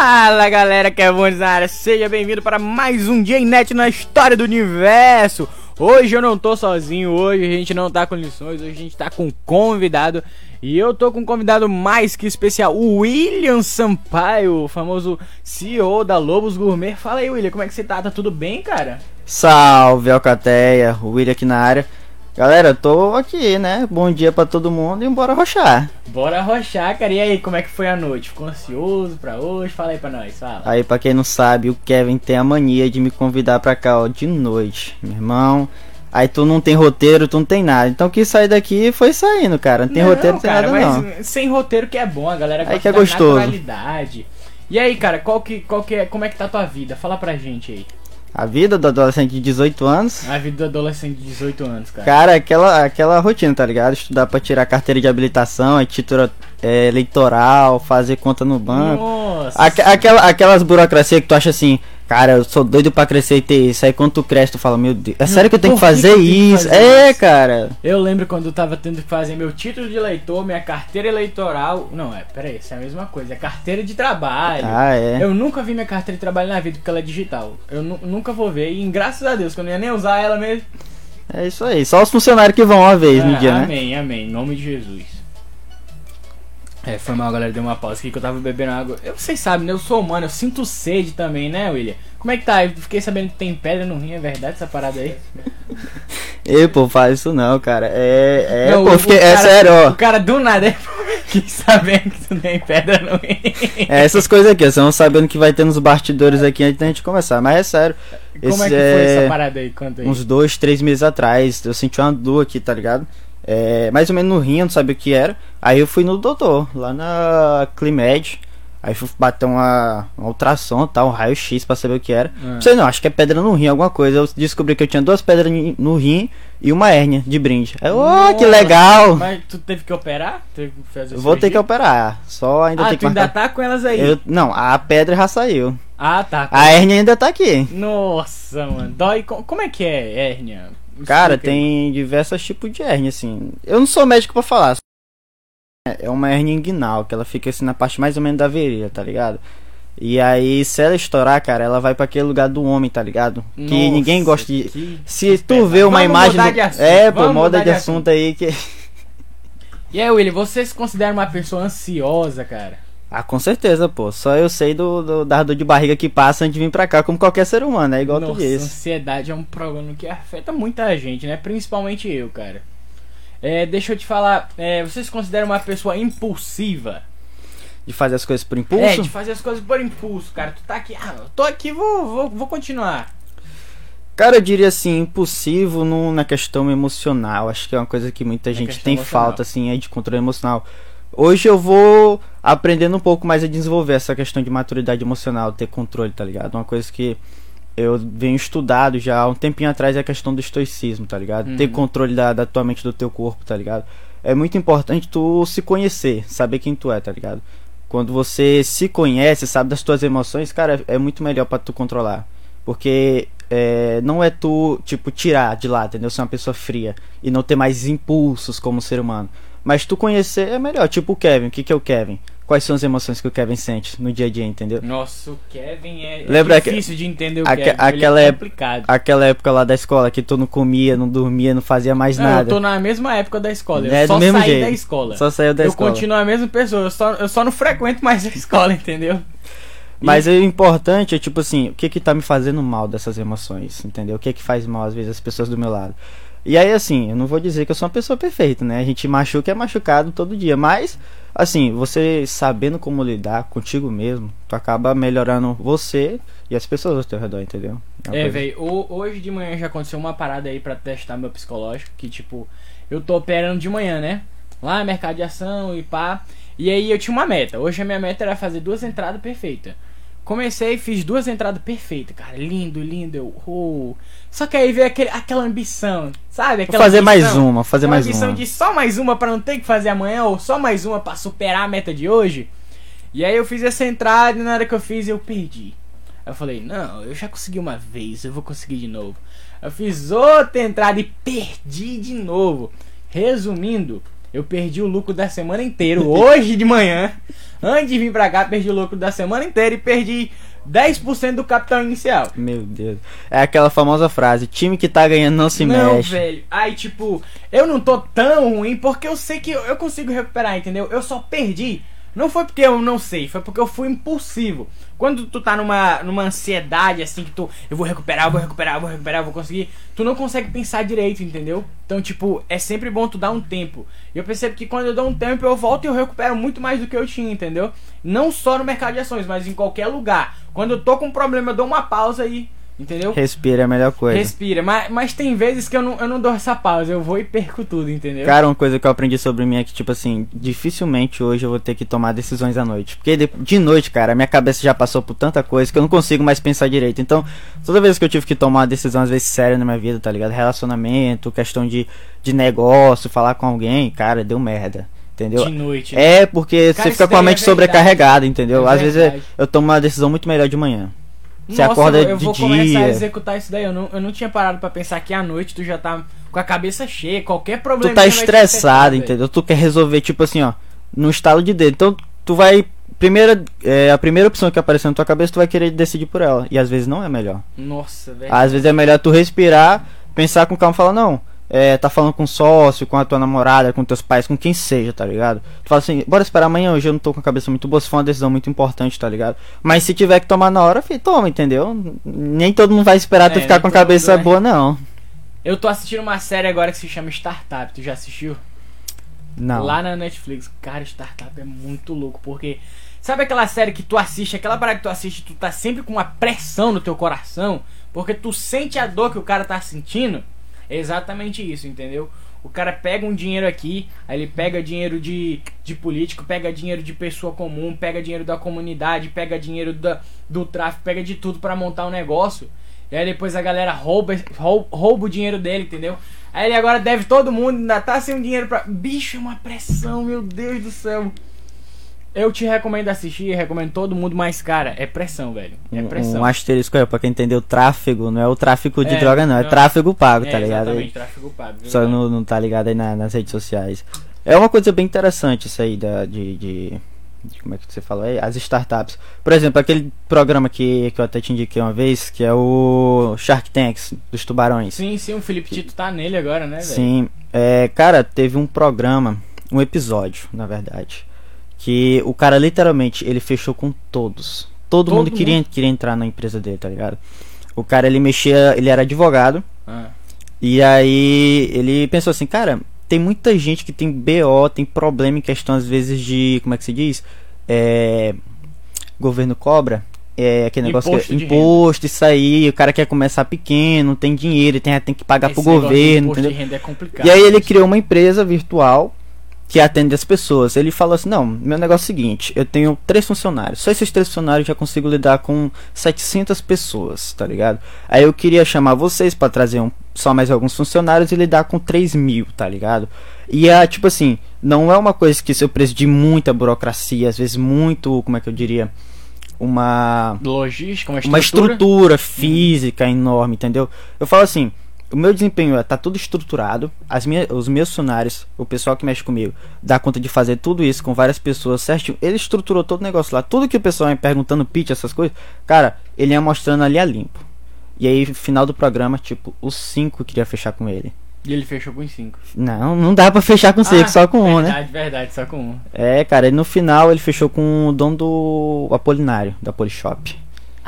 Fala galera que é área, seja bem-vindo para mais um dia inédito na história do universo. Hoje eu não tô sozinho, hoje a gente não tá com lições, hoje a gente tá com convidado. E eu tô com um convidado mais que especial, o William Sampaio, o famoso CEO da Lobos Gourmet. Fala aí, William, como é que você tá? Tá tudo bem, cara? Salve, Alcateia, o William aqui na área. Galera, tô aqui, né? Bom dia pra todo mundo e bora rochar. Bora rochar, cara. E aí, como é que foi a noite? Ficou ansioso pra hoje? Fala aí pra nós, fala. Aí, pra quem não sabe, o Kevin tem a mania de me convidar pra cá, ó, de noite, meu irmão. Aí tu não tem roteiro, tu não tem nada. Então que sair daqui foi saindo, cara. Não tem Não, roteiro, não tem cara, nada mas não. sem roteiro que é bom, a galera gosta Aí que é gostoso. naturalidade. E aí, cara, qual que, qual que é, como é que tá a tua vida? Fala pra gente aí. A vida do adolescente de 18 anos. A vida do adolescente de 18 anos, cara. Cara, aquela, aquela rotina, tá ligado? Estudar pra tirar carteira de habilitação, título é, eleitoral, fazer conta no banco. Nossa. Aque- aquela, aquelas burocracias que tu acha assim, cara, eu sou doido pra crescer e ter isso. Aí quando tu cresce, tu fala, meu Deus, é sério que eu tenho que fazer que tenho que isso? fazer é, isso? cara. Eu lembro quando eu tava tendo que fazer meu título de eleitor, minha carteira eleitoral. Não, é, peraí, isso é a mesma coisa. É carteira de trabalho. Ah, é. Eu nunca vi minha carteira de trabalho na vida porque ela é digital. Eu nu- nunca vou ver. E graças a Deus, que eu não ia nem usar ela mesmo. É isso aí. Só os funcionários que vão uma vez no Ah, dia, né? amém, amém. Em nome de Jesus. É, foi mal, galera. Deu uma pausa aqui que eu tava bebendo água. Eu, vocês sabem, né? Eu sou humano, eu sinto sede também, né, William? Como é que tá? Eu fiquei sabendo que tem pedra no rim, é verdade essa parada aí? Ei, pô, faz isso não, cara. É, é, Não, pô, o- fiquei, o é cara- sério, ó. O cara do nada quis sabendo que tu tem pedra no rim. É essas coisas aqui, vocês vão sabendo que vai ter nos bastidores aqui antes da gente começar. Mas é sério. Como é esse que foi é- essa parada aí? Conta aí. uns dois, três meses atrás, eu senti uma dor aqui, tá ligado? É, mais ou menos no rim, eu não sabia o que era. Aí eu fui no doutor, lá na Climed. Aí fui bater uma, uma ultrassom, tá, um raio-x pra saber o que era. Ah. Não sei não, acho que é pedra no rim, alguma coisa. Eu descobri que eu tinha duas pedras no rim e uma hérnia de brinde. Aí, ô, que legal! Mas tu teve que operar? Teve que fazer Eu Vou ter que cirurgia? operar, só ainda Ah, tem tu que ainda marcar. tá com elas aí? Eu- não, a pedra já saiu. Ah, tá. A hérnia ainda tá aqui. Nossa, mano. Dói. co- Como é que é hérnia? Cara, Explica aí. tem diversos tipos de hérnia, assim. Eu não sou médico pra falar. É uma hérnia inguinal, que ela fica assim na parte mais ou menos da virilha, tá ligado? E aí, se ela estourar, cara, ela vai pra aquele lugar do homem, tá ligado? que Nossa, ninguém gosta de. que- Se tu vê uma Vamos imagem. mudar do- de assunto, É, pô, vamos moda de assunto aí que. E aí, Willy, você se considera uma pessoa ansiosa, cara? Ah, com certeza, pô. Só eu sei do, do, da dor de barriga que passa antes de vir pra cá, como qualquer ser humano, é igual Nossa, tu disse. ansiedade é um problema que afeta muita gente, né? Principalmente eu, cara. É, deixa eu te falar, é, você se considera uma pessoa impulsiva? De fazer as coisas por impulso. É, de fazer as coisas por impulso, cara. Tu tá aqui, ah, eu tô aqui, vou, vou, vou continuar. Cara, eu diria assim, impulsivo no, na questão emocional. Acho que é uma coisa que muita Na gente tem emocional. falta, assim, é de controle emocional. Hoje eu vou aprendendo um pouco mais a desenvolver essa questão de maturidade emocional, ter controle, tá ligado? Uma coisa que eu venho estudado já há um tempinho atrás é a questão do estoicismo, tá ligado? Ter Uhum. controle da, da tua mente, do teu corpo, tá ligado? É muito importante tu se conhecer, saber quem tu é, tá ligado? Quando você se conhece, sabe das tuas emoções, cara, é muito melhor pra tu controlar. Porque é, não é tu, tipo, tirar de lá, entendeu? Ser uma pessoa fria e não ter mais impulsos como ser humano. Mas tu conhecer é melhor. Tipo o Kevin, o que, que é o Kevin? Quais são as emoções que o Kevin sente no dia a dia, entendeu? Nossa, o Kevin é, é Lembra que- difícil de entender o aque- Kevin. aquela ele é complicado. Aquela época lá da escola que tu não comia, não dormia, não fazia mais Não, eu nada. tô na mesma época da escola. Eu É, só saí jeito. da escola. Só saiu da eu escola. continuo a mesma pessoa, eu só, eu só não frequento mais a escola, entendeu? Mas o importante é tipo assim, o que que tá me fazendo mal dessas emoções, entendeu? O que que faz mal às vezes as pessoas do meu lado. E aí assim, eu não vou dizer que eu sou uma pessoa perfeita, né? A gente machuca é machucado todo dia, mas assim, você sabendo como lidar contigo mesmo, tu acaba melhorando você e as pessoas ao teu redor, entendeu? É, coisa- velho, hoje de manhã já aconteceu uma parada aí pra testar meu psicológico, que tipo, eu tô operando de manhã, né? Lá mercado de ação e pá. E aí eu tinha uma meta. Hoje a minha meta era fazer duas entradas perfeitas. Comecei e fiz duas entradas perfeitas, cara. Lindo, lindo. Eu, oh. Só que aí veio aquele, aquela ambição, sabe? Vou Aquela fazer mais ambição. uma, fazer mais ambição uma. de só mais uma pra não ter que fazer amanhã, ou só mais uma pra superar a meta de hoje. E aí eu fiz essa entrada e na hora que eu fiz eu perdi. Aí eu falei, não, eu já consegui uma vez, eu vou conseguir de novo. Eu fiz outra entrada e perdi de novo. Resumindo, eu perdi o lucro da semana inteira hoje de manhã. Antes de vir pra cá, perdi o lucro da semana inteira e perdi 10% do capital inicial. Meu Deus. É aquela famosa frase: time que tá ganhando não se não, mexe. velho. Aí, tipo, eu não tô tão ruim porque eu sei que eu consigo recuperar, entendeu? Eu só perdi. Não foi porque eu não sei, foi porque eu fui impulsivo. Quando tu tá numa, numa ansiedade assim que tu, eu vou recuperar, eu vou recuperar, eu vou recuperar, eu vou conseguir, tu não consegue pensar direito, entendeu? Então, tipo, é sempre bom tu dar um tempo. E eu percebo que quando eu dou um tempo, eu volto e eu recupero muito mais do que eu tinha, entendeu? Não só no mercado de ações, mas em qualquer lugar. Quando eu tô com um problema, eu dou uma pausa e Entendeu? Respira é a melhor coisa. Respira, mas, mas tem vezes que eu não, eu não dou essa pausa, eu vou e perco tudo, entendeu? Cara, uma coisa que eu aprendi sobre mim é que, tipo assim, dificilmente hoje eu vou ter que tomar decisões à noite. Porque de, de noite, cara, minha cabeça já passou por tanta coisa que eu não consigo mais pensar direito. Então, toda vez que eu tive que tomar uma decisão, às vezes séria na minha vida, tá ligado? Relacionamento, questão de, de negócio, falar com alguém, cara, deu merda. Entendeu? De noite. Né? É, porque cara, você fica com a mente é sobrecarregada, entendeu? É às vezes eu, eu tomo uma decisão muito melhor de manhã. Você Nossa, acorda eu, eu de vou dia. começar a executar isso daí. Eu não, eu não tinha parado para pensar que à noite tu já tá com a cabeça cheia. Qualquer problema. Tu tá estressado, entendeu? Tu quer resolver, tipo assim, ó, no estalo de dedo. Então, tu vai. Primeira, é, a primeira opção que aparecer na tua cabeça, tu vai querer decidir por ela. E às vezes não é melhor. Nossa, velho. Às vezes é melhor tu respirar, pensar com calma e falar, não é, tá falando com sócio, com a tua namorada, com teus pais, com quem seja, tá ligado? Tu fala assim, bora esperar amanhã, hoje eu não tô com a cabeça muito boa, se for uma decisão muito importante, tá ligado? Mas se tiver que tomar na hora, filho, toma, entendeu? Nem todo mundo vai esperar é, tu ficar com a cabeça mundo, boa, não. Eu tô assistindo uma série agora que se chama Startup, tu já assistiu? Não. Lá na Netflix. Cara, Startup é muito louco, porque... Sabe aquela série que tu assiste, aquela parada que tu assiste, tu tá sempre com uma pressão no teu coração, porque tu sente a dor que o cara tá sentindo? É exatamente isso, entendeu? O cara pega um dinheiro aqui, aí ele pega dinheiro de, de político, pega dinheiro de pessoa comum, pega dinheiro da comunidade, pega dinheiro da, do tráfico, pega de tudo para montar um negócio. E aí depois a galera rouba, rouba, rouba o dinheiro dele, entendeu? Aí ele agora deve todo mundo, ainda tá sem dinheiro pra. Bicho, é uma pressão, meu Deus do céu. Eu te recomendo assistir, recomendo todo mundo, mas, cara, é pressão, velho. É pressão. Um, um asterisco aí, pra quem entendeu, tráfego não é o tráfico de é, droga, não. É não, tráfego pago, é, tá ligado? Exatamente, tráfego pago. Só não, não tá ligado aí na, nas redes sociais. É uma coisa bem interessante isso aí da, de, de, de Como é que você falou aí? As startups. Por exemplo, aquele programa que, que eu até te indiquei uma vez, que é o Shark Tanks, dos tubarões. Sim, sim, o Felipe Tito tá nele agora, né, velho? Sim. É, cara, teve um programa, um episódio, na verdade que o cara literalmente ele fechou com todos. Todo, Todo mundo, queria, mundo? queria entrar na empresa dele, tá ligado? O cara ele mexia, ele era advogado. Ah. E aí ele pensou assim, cara, tem muita gente que tem BO, tem problema em questão às vezes de, como é que se diz? É, governo cobra. É aquele negócio imposto, que, imposto isso aí, o cara quer começar pequeno, não tem dinheiro, tem, tem que pagar Esse pro governo. entendeu? É e aí ele criou uma empresa virtual que atende as pessoas. Ele falou assim: Não, meu negócio é o seguinte: eu tenho três funcionários. Só esses três funcionários já consigo lidar com 700 pessoas, tá ligado? Aí eu queria chamar vocês para trazer um, só mais alguns funcionários e lidar com 3 mil, tá ligado? E é tipo assim: não é uma coisa que seu preço de muita burocracia, às vezes muito, como é que eu diria? Uma. Logística, uma estrutura, uma estrutura física hum. enorme, entendeu? Eu falo assim o meu desempenho é, tá tudo estruturado, as minhas, os meus funcionários, o pessoal que mexe comigo, dá conta de fazer tudo isso com várias pessoas certinho. Ele estruturou todo o negócio lá. Tudo que o pessoal ia perguntando, pitch, essas coisas, cara, ele ia mostrando ali a limpo. E aí, final do programa, tipo, os cinco queria fechar com ele. E ele fechou com os cinco. Não, não dá pra fechar com cinco, ah, só com um, né? Verdade, verdade, só com um. É, cara, e no final ele fechou com o dono do Apolinário, da Polishop.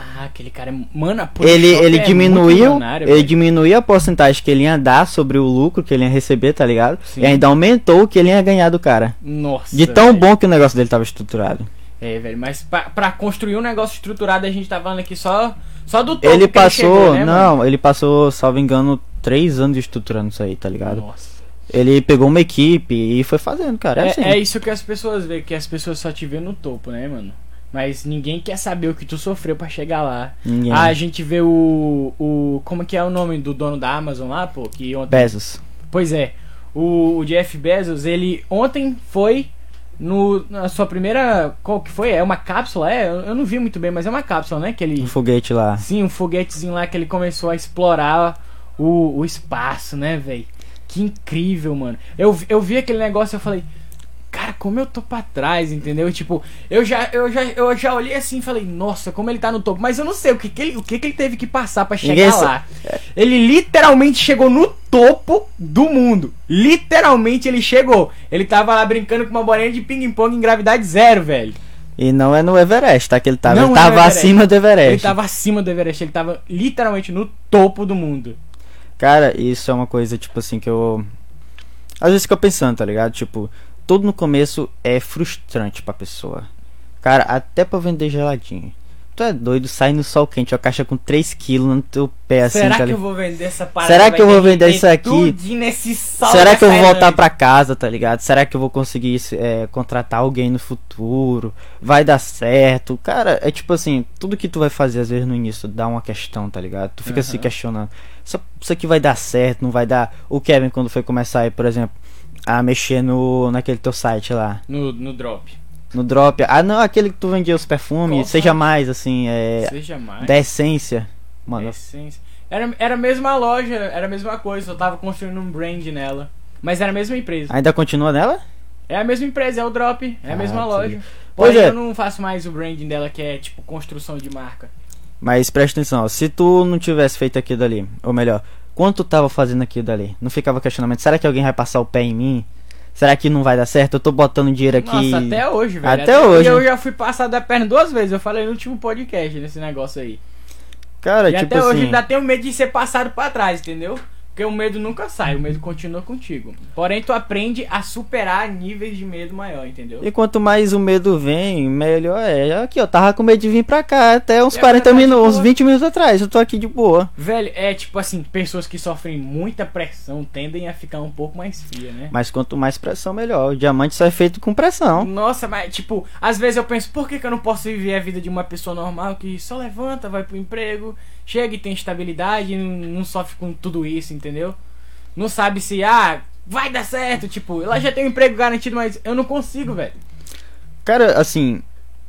Ah, aquele cara é. Mano, ele, ele é diminuiu. Ele diminuiu a porcentagem que ele ia dar sobre o lucro que ele ia receber, tá ligado? Sim. E ainda aumentou o que ele ia ganhar do cara. Nossa. De tão bom que o negócio dele tava estruturado. É, velho, mas pra, pra, construir um negócio estruturado, a gente tá falando aqui só, só do topo Ele passou, ele chegou, né, não, mano? ele passou, salvo engano, três anos estruturando isso aí, tá ligado? Nossa. Ele pegou uma equipe e foi fazendo, cara. É, é, assim. é isso que as pessoas veem, que as pessoas só te vêem no topo, né, mano? Mas ninguém quer saber o que tu sofreu para chegar lá. Ninguém. Ah, a gente vê o, o. Como que é o nome do dono da Amazon lá, pô? Que ontem... Bezos. Pois é. O, o Jeff Bezos, ele ontem foi no, na sua primeira. Qual que foi? É uma cápsula? É? Eu não vi muito bem, mas é uma cápsula, né? Que ele, um foguete lá. Sim, um foguetezinho lá que ele começou a explorar o, o espaço, né, velho? Que incrível, mano. Eu, eu vi aquele negócio e eu falei. Cara, como eu tô pra trás, entendeu? Tipo, eu já, eu já, eu já olhei assim e falei, nossa, como ele tá no topo. Mas eu não sei o que, que ele, o que, que ele teve que passar pra chegar Ninguém lá. Ele literalmente chegou no topo do mundo. Literalmente ele chegou. Ele tava lá brincando com uma bolinha de ping-pong em gravidade zero, velho. E não é no Everest, tá? Que ele tava, Não ele é tava acima do Everest. Ele tava acima do Everest, ele tava literalmente no topo do mundo. Cara, isso é uma coisa, tipo assim, que eu. Às vezes fico pensando, tá ligado? Tipo, tudo no começo é frustrante pra pessoa. Cara, até pra vender geladinho. Tu é doido, sai no sol quente, uma caixa com 3kg no teu pé assim, Será tá que eu vou vender essa parada? Será que eu vou vender isso aqui? Será que eu vou voltar pra casa, tá ligado? Será que eu vou conseguir é, contratar alguém no futuro? Vai dar certo? Cara, é tipo assim, tudo que tu vai fazer às vezes no início dá uma questão, tá ligado? Tu fica se Aham. questionando. Isso, isso aqui vai dar certo, não vai dar? O Kevin quando foi começar aí, por exemplo, a mexer no naquele teu site lá, No, no drop. no Drop. Ah, não, aquele que tu vendia os perfumes, seja mais assim, é Seja mais. da essência. Mano, Essência. Era, era a mesma loja, era a mesma coisa, eu tava construindo um brand nela. Mas era a mesma empresa. ainda continua nela? É a mesma empresa, é o Drop, é a Ah, mesma entendi. loja. Pois Porém, é. eu não faço mais o branding dela, que é tipo construção de marca. Mas presta atenção, ó, se tu não tivesse feito aquilo dali, ou melhor, quando tu tava fazendo aquilo dali, não ficava questionamento, será que alguém vai passar o pé em mim? Será que não vai dar certo? Eu tô botando dinheiro aqui. Nossa, até hoje, velho. Até hoje. E eu já fui passado da perna duas vezes, eu falei no último podcast nesse negócio aí. Cara, e tipo até hoje assim, ainda tenho medo de ser passado pra trás, entendeu? Porque o medo nunca sai, o medo continua contigo. Porém, tu aprende a superar níveis de medo maior, entendeu? e quanto mais o medo vem, melhor é. Aqui, ó, tava com medo de vir pra cá até uns É 40 verdade, minutos, uns boa. 20 minutos atrás, eu tô aqui de boa. Velho, é tipo assim, pessoas que sofrem muita pressão tendem a ficar um pouco mais fria, né? Mas quanto mais pressão, melhor. O diamante só é feito com pressão. Nossa, mas tipo, às vezes eu penso, por que, que eu não posso viver a vida de uma pessoa normal que só levanta, vai pro emprego, chega e tem estabilidade, não, não sofre com tudo isso, entendeu? Não sabe se, ah, vai dar certo, tipo, ela já tem um emprego garantido, mas eu não consigo, velho. Cara, assim,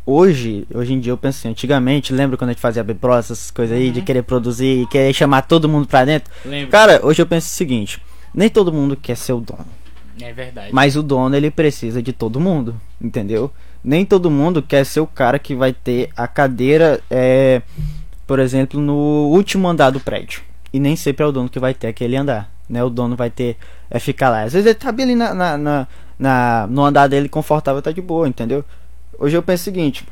hoje, hoje em dia eu penso assim, antigamente, lembra quando a gente fazia Bebro, essas coisas aí, Uhum. de querer produzir e querer chamar todo mundo pra dentro? Lembra? Cara, hoje eu penso o seguinte, nem todo mundo quer ser o dono. É verdade. Mas o dono ele precisa de todo mundo, entendeu? Nem todo mundo quer ser o cara que vai ter a cadeira, é, por exemplo, no último andar do prédio. E nem sempre é o dono que vai ter aquele andar, né? O dono vai ter, é ficar lá. Às vezes ele tá ali na, na, na, na- no andar dele confortável, tá de boa, entendeu? Hoje eu penso o seguinte: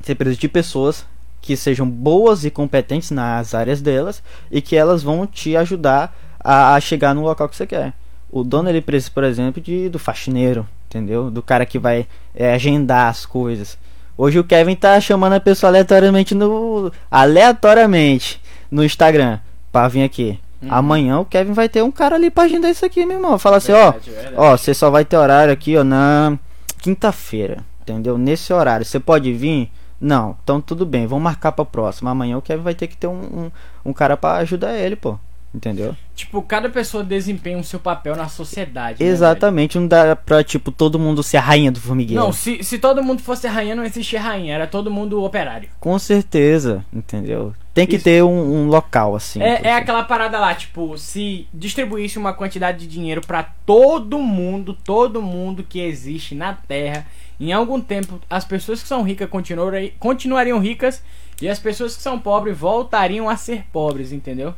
você precisa de pessoas que sejam boas e competentes nas áreas delas e que elas vão te ajudar a, a chegar no local que você quer. O dono ele precisa, por exemplo, de, do faxineiro, entendeu? Do cara que vai é, agendar as coisas. Hoje o Kevin tá chamando a pessoa aleatoriamente no aleatoriamente no Instagram pra vir aqui. Uhum. Amanhã o Kevin vai ter um cara ali pra agendar isso aqui, meu irmão. Fala assim, ó, Verdade, verdade. Ó, você só vai ter horário aqui, ó, na quinta-feira, entendeu? Nesse horário. Você pode vir? Não, então tudo bem, vamos marcar pra próxima. Amanhã o Kevin vai ter que ter um, um, um cara pra ajudar ele, pô. Entendeu? Tipo, cada pessoa desempenha o seu papel na sociedade. né? Exatamente, não dá pra, tipo, todo mundo ser a rainha do formigueiro. Não, se, se todo mundo fosse rainha, não existia rainha, era todo mundo operário. Com certeza, entendeu? Tem que Isso. ter um, um local, assim. É, é aquela parada lá, tipo, se distribuísse uma quantidade de dinheiro pra todo mundo, todo mundo que existe na Terra, em algum tempo as pessoas que são ricas continuariam, continuariam ricas e as pessoas que são pobres voltariam a ser pobres, entendeu?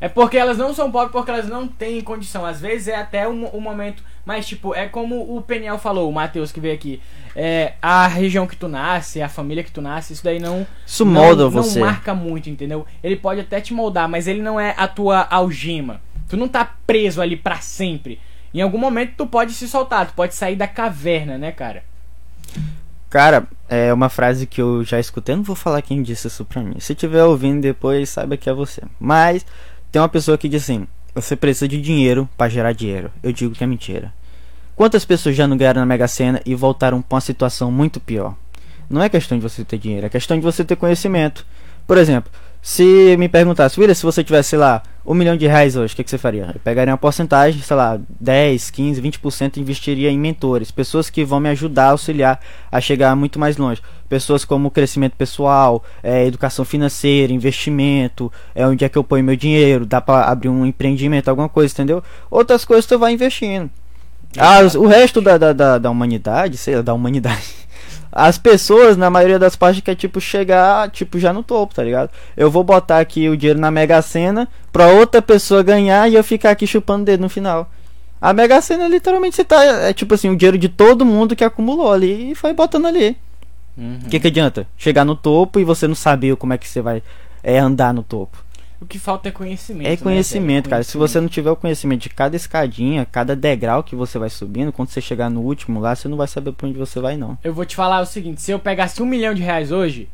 É porque elas não são pobres porque elas não têm condição. Às vezes é até um, um momento. Mas, tipo, é como o Peniel falou, o Matheus que veio aqui. É, a região que tu nasce, a família que tu nasce, isso daí não. Isso não- molda não, você. marca muito, entendeu? Ele pode até te moldar, mas ele não é a tua algema. Tu não tá preso ali pra sempre. Em algum momento tu pode se soltar, tu pode sair da caverna, né, cara? Cara, é uma frase que eu já escutei, eu não vou falar quem disse isso pra mim. Se tiver ouvindo depois, saiba que é você. Mas tem uma pessoa que diz assim: você precisa de dinheiro pra gerar dinheiro. Eu digo que é mentira. Quantas pessoas já não ganharam na Mega Sena e voltaram pra uma situação muito pior? Não é questão de você ter dinheiro, é questão de você ter conhecimento. Por exemplo, se me perguntasse, William, se você tivesse, sei lá, um milhão de reais hoje, o que, que você faria? Eu pegaria uma porcentagem, sei lá, 10, 15, 20% e investiria em mentores, pessoas que vão me ajudar a auxiliar a chegar muito mais longe. Pessoas como crescimento pessoal, é, educação financeira, investimento, é onde é que eu ponho meu dinheiro, dá pra abrir um empreendimento, alguma coisa, entendeu? Outras coisas tu vai investindo. Ah, o resto da, da, da, da humanidade, sei lá, da humanidade. As pessoas, na maioria das partes, quer, tipo, chegar, tipo, já no topo, tá ligado? Eu vou botar aqui o dinheiro na Mega Sena pra outra pessoa ganhar e eu ficar aqui chupando o dedo no final. A Mega Sena, literalmente, você tá, é tipo assim, o dinheiro de todo mundo que acumulou ali e foi botando ali. Uhum. O que que adianta? Chegar no topo e você não saber como é que você vai é, andar no topo. O que falta é conhecimento. É né, conhecimento, velho? cara. Se você não tiver o conhecimento de cada escadinha, cada degrau que você vai subindo, quando você chegar no último lá, você não vai saber pra onde você vai, não. Eu vou te falar o seguinte: se eu pegasse um milhão de reais hoje,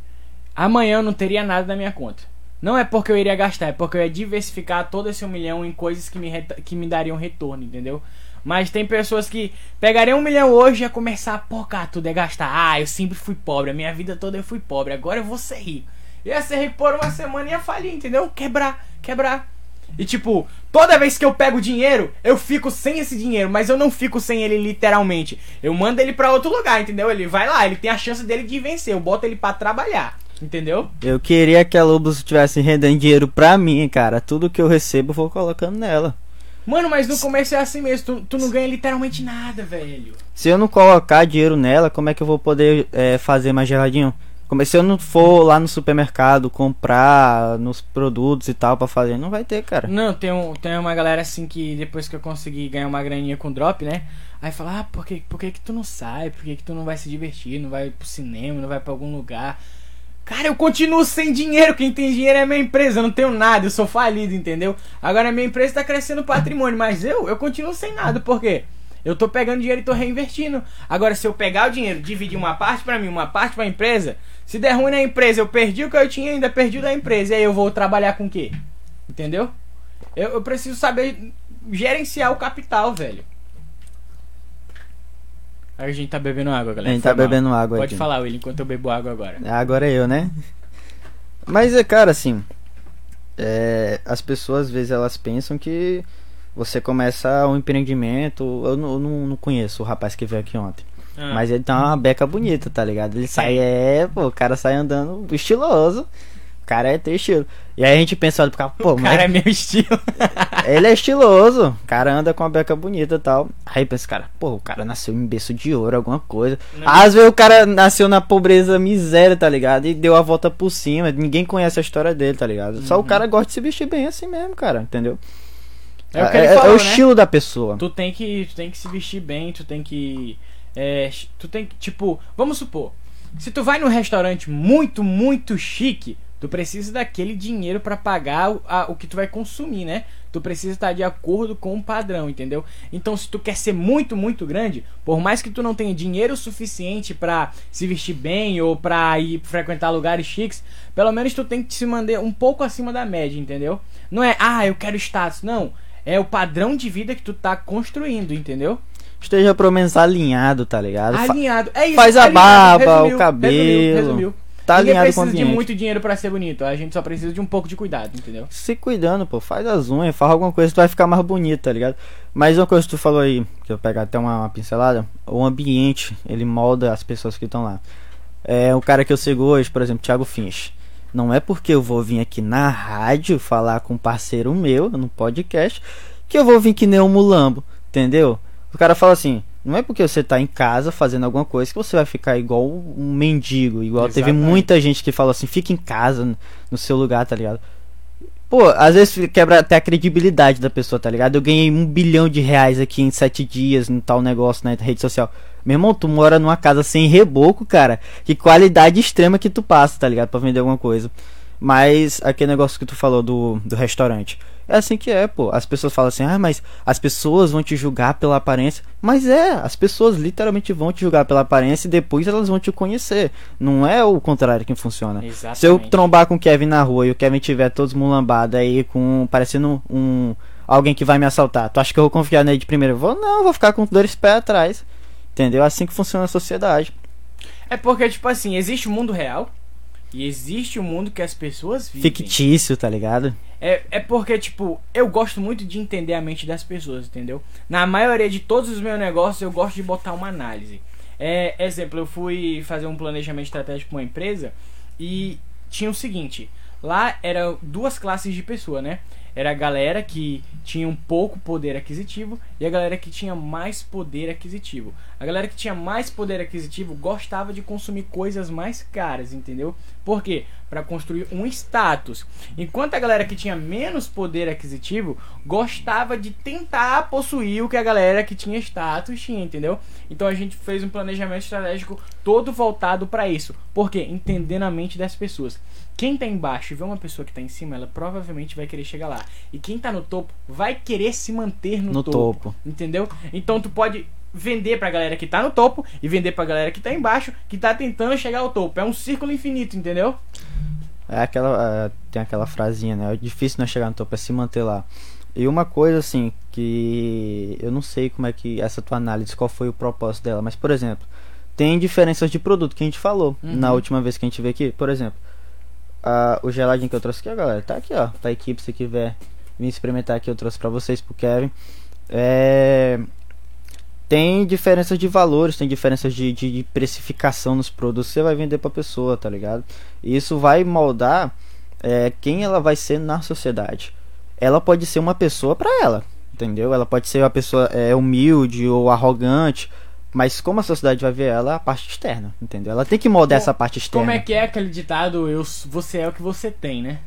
amanhã eu não teria nada na minha conta. Não é porque eu iria gastar, é porque eu ia diversificar todo esse um milhão em coisas que me, que me dariam retorno, entendeu? Mas tem pessoas que pegariam um milhão hoje e ia começar, pô, cara, tudo é gastar. Ah, eu sempre fui pobre, a minha vida toda eu fui pobre, agora eu vou ser rico. Ia ser rico por uma semana e ia falir, entendeu? Quebrar, quebrar. E tipo, toda vez que eu pego dinheiro, eu fico sem esse dinheiro, mas eu não fico sem ele literalmente. Eu mando ele pra outro lugar, entendeu? Ele vai lá, ele tem a chance dele de vencer, eu boto ele pra trabalhar, entendeu? Eu queria que a Lobos estivesse rendendo dinheiro pra mim, cara. Tudo que eu recebo eu vou colocando nela. Mano, mas no começo é assim mesmo, tu, tu não ganha literalmente nada, velho. Se eu não colocar dinheiro nela, como é que eu vou poder é, fazer mais geladinho? Como se eu não for lá no supermercado comprar nos produtos e tal pra fazer, não vai ter, cara. Não, tem, um, tem uma galera assim que depois que eu consegui ganhar uma graninha com drop, né? Aí fala, ah, por que, por que, que tu não sai? Por que, que tu não vai se divertir? Não vai pro cinema, não vai pra algum lugar? Cara, eu continuo sem dinheiro. Quem tem dinheiro é minha empresa. Eu não tenho nada, eu sou falido, entendeu? Agora minha empresa tá crescendo patrimônio, mas eu, eu continuo sem nada. Por quê? Eu tô pegando dinheiro e tô reinvestindo. Agora, se eu pegar o dinheiro, dividir uma parte pra mim, uma parte pra empresa, se der ruim na empresa, eu perdi o que eu tinha, ainda perdi da empresa. E aí eu vou trabalhar com o quê? Entendeu? Eu, eu preciso saber gerenciar o capital, velho. Aí a gente tá bebendo água, A galera. gente Foi tá mal. bebendo água Pode aqui. falar, William, enquanto eu bebo água agora. Agora é eu, né? Mas é, cara, assim. é, as pessoas, às vezes, elas pensam que você começa um empreendimento. Eu não, eu não conheço o rapaz que veio aqui ontem. Ah. Mas ele tem uma beca bonita, tá ligado? Ele sai, é, pô, o cara sai andando estiloso. O cara é ter estilo. E aí a gente pensa, olha pro cara, pô, o cara é mas meu estilo. ele é estiloso. O cara anda com uma beca bonita e tal. Aí pensa, cara, pô, o cara nasceu em berço de ouro, alguma coisa. Não. Às vezes o cara nasceu na pobreza, miséria, tá ligado? E deu a volta por cima. Ninguém conhece a história dele, tá ligado? Só o Uhum. cara gosta de se vestir bem assim mesmo, cara, entendeu? É o que ele é, falou, o né? estilo da pessoa. Tu tem que, tu tem que se vestir bem, tu tem que. É, tu tem que, tipo, vamos supor, se tu vai num restaurante muito, muito chique, tu precisa daquele dinheiro pra pagar o, a- o que tu vai consumir, né? Tu precisa estar de acordo com o padrão, entendeu? Então, se tu quer ser muito, muito grande, por mais que tu não tenha dinheiro suficiente pra se vestir bem ou pra ir frequentar lugares chiques, pelo menos tu tem que se manter um pouco acima da média, entendeu? Não é, ah, eu quero status, não. É o padrão de vida que tu tá construindo, entendeu? Esteja pelo menos alinhado, tá ligado? Alinhado. É isso. faz a alinhado. barba, Resumiu, o cabelo. Resumiu, resumiu. Tá Ninguém alinhado com o precisa de muito dinheiro pra ser bonito. A gente só precisa de um pouco de cuidado, entendeu? se cuidando, pô, faz as unhas, faz alguma coisa que tu vai ficar mais bonito, tá ligado? Mas uma coisa que tu falou aí, que eu vou pegar até uma, uma pincelada, o ambiente, ele molda as pessoas que estão lá. É o cara que eu sigo hoje, por exemplo, Thiago Finch. Não é porque eu vou vir aqui na rádio falar com um parceiro meu, no podcast, que eu vou vir que nem um mulambo, entendeu? O cara fala assim, não é porque você tá em casa fazendo alguma coisa que você vai ficar igual um mendigo, igual teve Exatamente. muita gente que falou assim, fica em casa, no- no seu lugar, tá ligado? Pô, às vezes quebra até a credibilidade da pessoa, tá ligado? Eu ganhei um bilhão de reais aqui em sete dias no tal negócio na rede social. Meu irmão, tu mora numa casa sem reboco, cara. Que qualidade extrema que tu passa, tá ligado? Pra vender alguma coisa. Mas aquele negócio que tu falou do, do restaurante. É assim que é, pô. As pessoas falam assim, ah, mas as pessoas vão te julgar pela aparência. Mas é, as pessoas literalmente vão te julgar pela aparência e depois elas vão te conhecer. Não é o contrário que funciona. Exatamente. Se eu trombar com o Kevin na rua e o Kevin tiver todos mulambado aí com parecendo um alguém que vai me assaltar, tu acha que eu vou confiar nele de primeiro? Eu vou não, vou ficar com dois pés atrás. Entendeu? É assim que funciona a sociedade. É porque, tipo assim, existe o mundo real e existe o mundo que as pessoas vivem. Fictício, tá ligado? É, é porque, tipo, eu gosto muito de entender a mente das pessoas, entendeu? Na maioria de todos os meus negócios, eu gosto de botar uma análise. É, exemplo, eu fui fazer um planejamento estratégico para uma empresa e tinha o seguinte: lá eram duas classes de pessoa, né? Era a galera que tinha um pouco poder aquisitivo e a galera que tinha mais poder aquisitivo. A galera que tinha mais poder aquisitivo gostava de consumir coisas mais caras, entendeu? Por quê? Para construir um status. Enquanto a galera que tinha menos poder aquisitivo gostava de tentar possuir o que a galera que tinha status tinha, entendeu? Então a gente fez um planejamento estratégico todo voltado para isso. Por quê? Entendendo a mente das pessoas. Quem tá embaixo e vê uma pessoa que tá em cima, ela provavelmente vai querer chegar lá. E quem tá no topo vai querer se manter no, No topo, topo. Entendeu? Então tu pode vender pra galera que tá no topo e vender pra galera que tá embaixo, que tá tentando chegar ao topo. É um círculo infinito, entendeu? É aquela. é, tem aquela frasinha, né? É difícil não chegar no topo, é se manter lá. E uma coisa assim, que eu não sei como é que essa tua análise, qual foi o propósito dela, mas por exemplo, tem diferenças de produto que a gente falou Uhum. na última vez que a gente veio aqui. Por exemplo, a- o geladinho que eu trouxe aqui, ó, galera, tá aqui, ó. Pra equipe, se quiser vir experimentar aqui, eu trouxe pra vocês, pro Kevin. É. Tem diferenças de valores, tem diferenças de, de, de precificação nos produtos que você vai vender pra pessoa, tá ligado? E isso vai moldar é, quem ela vai ser na sociedade. Ela pode ser uma pessoa pra ela, entendeu? Ela pode ser uma pessoa é, humilde ou arrogante, mas como a sociedade vai ver ela, a parte externa, entendeu? Ela tem que moldar Co- essa parte externa. Como é que é aquele ditado, eu, você é o que você tem, né?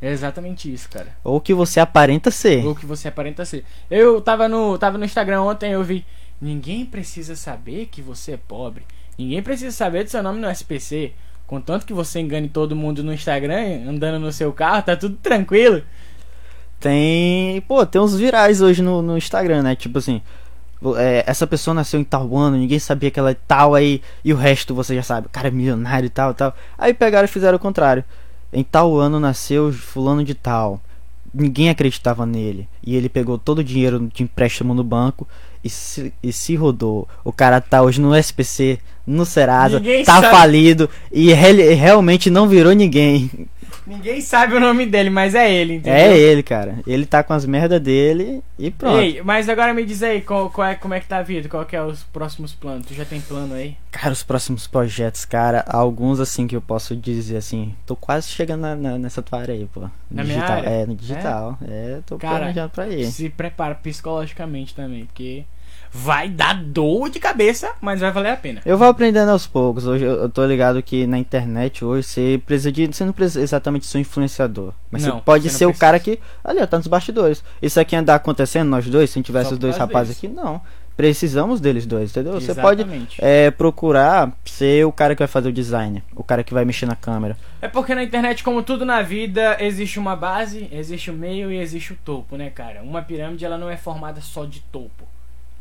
É exatamente isso, cara. Ou que você aparenta ser. Ou que você aparenta ser. Eu tava no, tava no Instagram ontem, eu vi. Ninguém precisa saber que você é pobre. Ninguém precisa saber do seu nome no SPC. Contanto que você engane todo mundo no Instagram, andando no seu carro, tá tudo tranquilo. Tem. Pô, tem uns virais hoje no, no Instagram, né? Tipo assim. é, essa pessoa nasceu em tal ano, ninguém sabia que ela é tal aí, e o resto você já sabe, o cara é milionário e tal, tal. Aí pegaram e fizeram o contrário. Em tal ano nasceu fulano de tal. Ninguém acreditava nele. E ele pegou todo o dinheiro de empréstimo no banco e se, e se rodou. O cara tá hoje no SPC, no Serasa, Ninguém tá sabe. falido e re- realmente não virou ninguém. Ninguém sabe o nome dele, mas é ele, entendeu? É ele, cara. Ele tá com as merdas dele e pronto. Ei, mas agora me diz aí, qual, qual é, como é que tá a vida? Qual que é os próximos planos? Tu já tem plano aí? Cara, os próximos projetos, cara, alguns assim que eu posso dizer assim, tô quase chegando na- na- nessa tua área aí, pô. Na minha digital. área? É, no digital. É, tô Cara, planejando pra ir. Se prepara psicologicamente também, porque vai dar dor de cabeça, mas vai valer a pena. Eu vou aprendendo aos poucos. Hoje eu, tô ligado que na internet hoje você precisa de. Você não precisa exatamente ser um influenciador. Mas Não, você pode você ser o precisa. cara que. Ali, ó, tá nos bastidores. Isso aqui andar acontecendo, nós dois, se não tivesse Só os dois rapazes deles. aqui, não. Precisamos deles dois, entendeu? Você pode Exatamente. é, procurar ser o cara que vai fazer o design, o cara que vai mexer na câmera. É porque na internet, como tudo na vida, existe uma base, existe o meio e existe o topo, né, cara? Uma pirâmide, ela não é formada só de topo.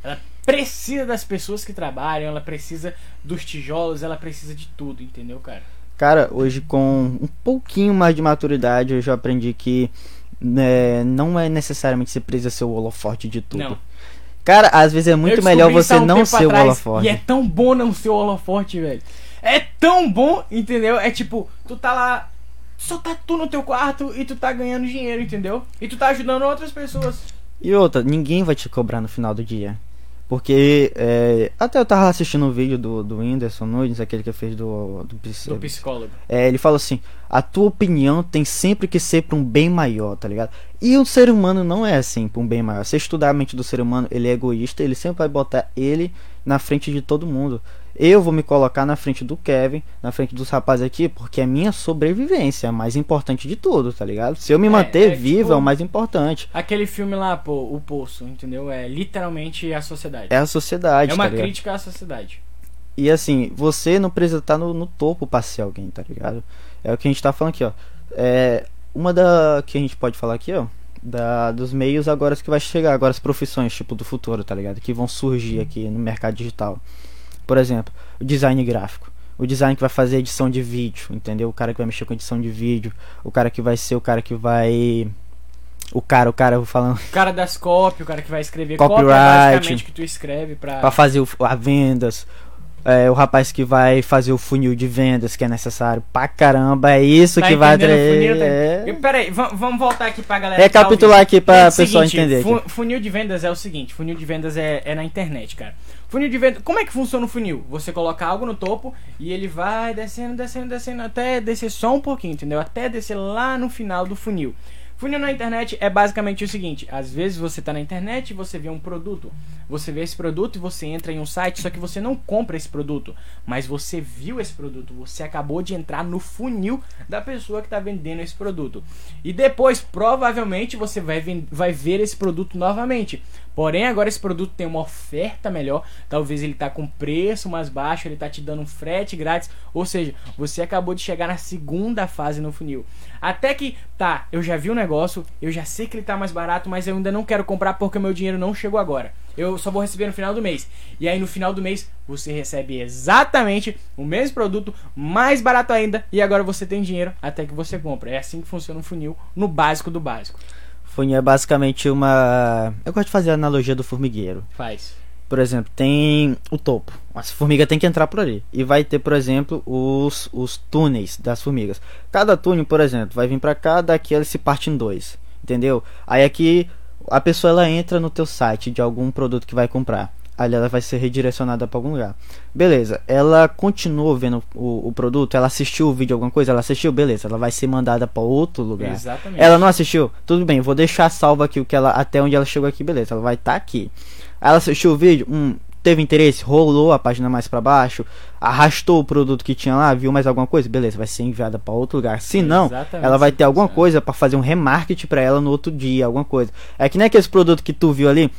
Ela precisa das pessoas que trabalham, ela precisa dos tijolos, ela precisa de tudo, entendeu, cara? Cara, hoje com um pouquinho mais de maturidade, eu já aprendi que né, não é necessariamente você precisa ser o holofote de tudo. Não. Cara, às vezes é muito melhor você um não ser o atrás, holofote. E é tão bom não ser o holofote, velho. É tão bom, entendeu? É tipo, tu tá lá, só tá tu no teu quarto e tu tá ganhando dinheiro, entendeu? E tu tá ajudando outras pessoas. E outra, ninguém vai te cobrar no final do dia. Porque é, até eu tava assistindo um vídeo do, do Whindersson Nunes, aquele que fez do, do, Do psicólogo. É, ele fala assim: a tua opinião tem sempre que ser pra um bem maior, tá ligado? E o ser humano não é assim, pra um bem maior. Se estudar a mente do ser humano, ele é egoísta, ele sempre vai botar ele na frente de todo mundo. Eu vou me colocar na frente do Kevin, na frente dos rapazes aqui, porque a minha sobrevivência é a mais importante de tudo, tá ligado? Se eu me É, manter é vivo tipo- é o mais importante. Aquele filme lá, pô, O Poço, entendeu? É literalmente a sociedade. É a sociedade, É uma tá crítica à sociedade. E assim, você não precisa estar no, no topo pra ser alguém, tá ligado? É o que a gente tá falando aqui, ó. É, uma da que a gente pode falar aqui, ó. Da, dos meios agora que vai chegar, agora as profissões, tipo, do futuro, tá ligado? Que vão surgir aqui no mercado digital. Por exemplo, o design gráfico. O design que vai fazer edição de vídeo, entendeu? O cara que vai mexer com edição de vídeo. O cara que vai ser o cara que vai. O cara, o cara, eu vou falando. O cara das copy, o cara que vai escrever Copyright. copy é basicamente que tu escreve pra... Pra fazer o, a vendas. É, o rapaz que vai fazer o funil de vendas que é necessário pra caramba. É isso Tá que vai tá- é... Pera aí, va- vamos voltar aqui pra galera. Tá capitular ouvindo. aqui pra É pessoa seguinte, entender. aqui. funil de vendas é o seguinte, funil de vendas é, é na internet, cara. Funil de vendas, como é que funciona o funil? Você coloca algo no topo e ele vai descendo, descendo, descendo até descer só um pouquinho, entendeu? Até descer lá no final do funil. Funil na internet é basicamente o seguinte: às vezes você tá na internet e você vê um produto. Você vê esse produto e você entra em um site, só que você não compra esse produto, mas você viu esse produto, você acabou de entrar no funil da pessoa que está vendendo esse produto. E depois, provavelmente, você vai, vai ver esse produto novamente. Porém, agora esse produto tem uma oferta melhor. Talvez ele tá com preço mais baixo, ele tá te dando um frete grátis. Ou seja, você acabou de chegar na segunda fase no funil. Até que, tá, eu já vi o negócio, eu já sei que ele tá mais barato, mas eu ainda não quero comprar porque o meu dinheiro não chegou agora. Eu só vou receber no final do mês. E aí no final do mês você recebe exatamente o mesmo produto, mais barato ainda, e agora você tem dinheiro até que você compra. É assim que funciona um funil no básico do básico. Funil é basicamente uma. Eu gosto de fazer a analogia do formigueiro. Faz. Por exemplo, tem o topo. As formigas tem que entrar por ali. E vai ter, por exemplo, os, os túneis das formigas. Cada túnel, por exemplo, vai vir para cá, daqui ele se parte em dois. Entendeu? Aí aqui a pessoa ela entra no teu site de algum produto que vai comprar ali ela vai ser redirecionada para algum lugar. Beleza, ela continuou vendo o, o, produto, ela assistiu o vídeo, alguma coisa, ela assistiu, beleza, ela vai ser mandada para outro lugar. Exatamente. Ela não assistiu, tudo bem, vou deixar salvo aqui o que ela até onde ela chegou aqui, beleza, ela vai estar tá aqui. Ela assistiu o vídeo, hum, teve interesse, rolou a página mais para baixo, arrastou o produto que tinha lá, viu mais alguma coisa, beleza, vai ser enviada para outro lugar. Se não, ela vai ter alguma coisa para fazer um remarketing para ela no outro dia, alguma coisa. É que nem aquele produto que tu viu ali,